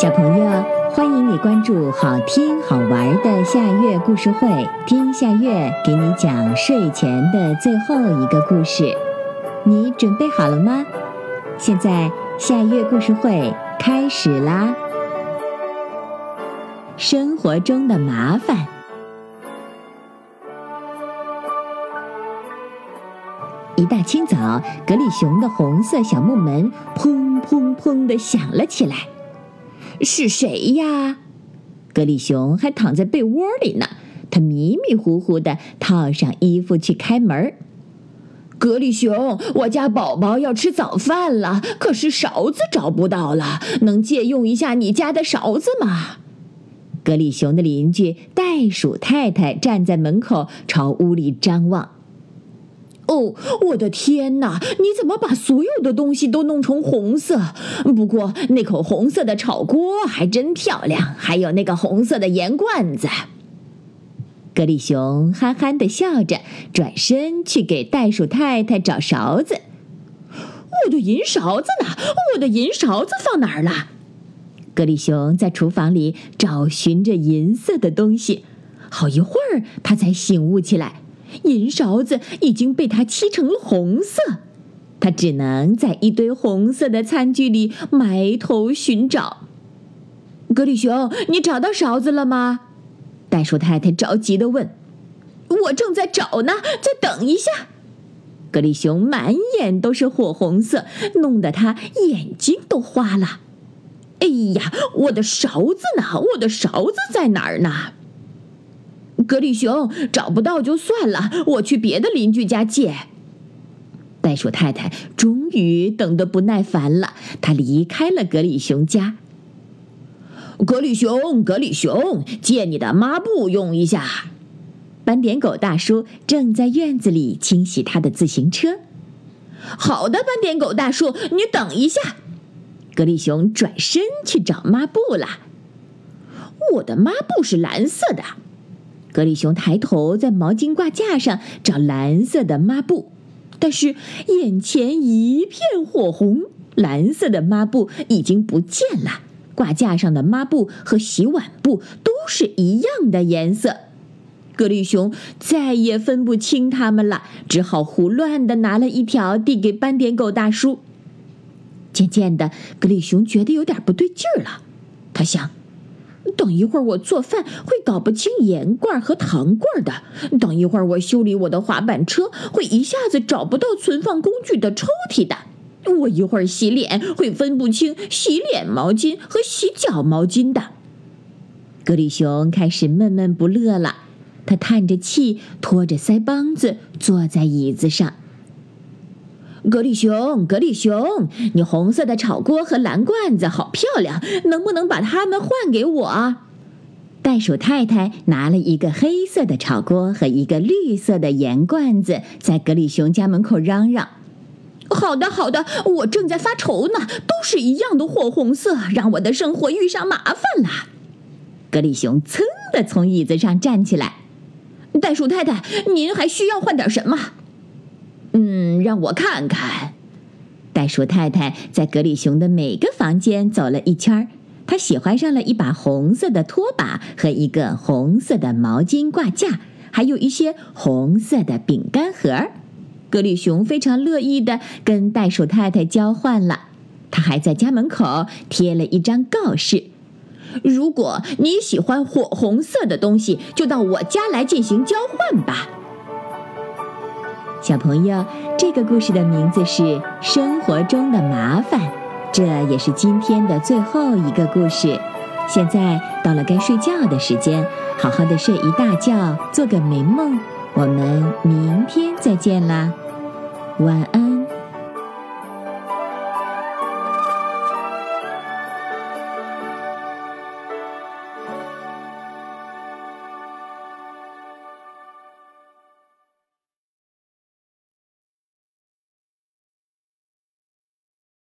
小朋友，欢迎你关注好听好玩的夏月故事会，听夏月给你讲睡前的最后一个故事。你准备好了吗？现在夏月故事会开始啦！生活中的麻烦。一大清早，格里熊的红色小木门砰砰砰地响了起来。是谁呀？格里熊还躺在被窝里呢。他迷迷糊糊的套上衣服去开门。格里熊，我家宝宝要吃早饭了，可是勺子找不到了，能借用一下你家的勺子吗？格里熊的邻居袋鼠太太站在门口，朝屋里张望。哦，我的天哪！你怎么把所有的东西都弄成红色？不过那口红色的炒锅还真漂亮，还有那个红色的盐罐子。格里熊憨憨的笑着，转身去给袋鼠太太找勺子。我的银勺子呢？我的银勺子放哪儿了？格里熊在厨房里找寻着银色的东西，好一会儿，他才醒悟起来。银勺子已经被他漆成了红色，他只能在一堆红色的餐具里埋头寻找。格里熊，你找到勺子了吗？袋鼠太太着急的问。我正在找呢，再等一下。格里熊满眼都是火红色，弄得他眼睛都花了。哎呀，我的勺子呢？我的勺子在哪儿呢？格里熊找不到就算了，我去别的邻居家借。袋鼠太太终于等得不耐烦了，她离开了格里熊家。格里熊，格里熊，借你的抹布用一下。斑点狗大叔正在院子里清洗他的自行车。好的，斑点狗大叔，你等一下。格里熊转身去找抹布了。我的抹布是蓝色的。格里熊抬头在毛巾挂架上找蓝色的抹布，但是眼前一片火红，蓝色的抹布已经不见了。挂架上的抹布和洗碗布都是一样的颜色，格里熊再也分不清它们了，只好胡乱的拿了一条递给斑点狗大叔。渐渐的，格里熊觉得有点不对劲儿了，他想。等一会儿我做饭会搞不清盐罐和糖罐的。等一会儿我修理我的滑板车会一下子找不到存放工具的抽屉的。我一会儿洗脸会分不清洗脸毛巾和洗脚毛巾的。格里熊开始闷闷不乐了，他叹着气，拖着腮帮子坐在椅子上。格里熊，格里熊，你红色的炒锅和蓝罐子好漂亮，能不能把它们换给我？袋鼠太太拿了一个黑色的炒锅和一个绿色的盐罐子，在格里熊家门口嚷嚷：“好的，好的，我正在发愁呢，都是一样的火红色，让我的生活遇上麻烦了。”格里熊噌的从椅子上站起来：“袋鼠太太，您还需要换点什么？”让我看看。袋鼠太太在格里熊的每个房间走了一圈儿，她喜欢上了一把红色的拖把和一个红色的毛巾挂架，还有一些红色的饼干盒。格里熊非常乐意的跟袋鼠太太交换了。他还在家门口贴了一张告示：如果你喜欢火红色的东西，就到我家来进行交换吧。小朋友，这个故事的名字是《生活中的麻烦》，这也是今天的最后一个故事。现在到了该睡觉的时间，好好的睡一大觉，做个美梦。我们明天再见啦，晚安。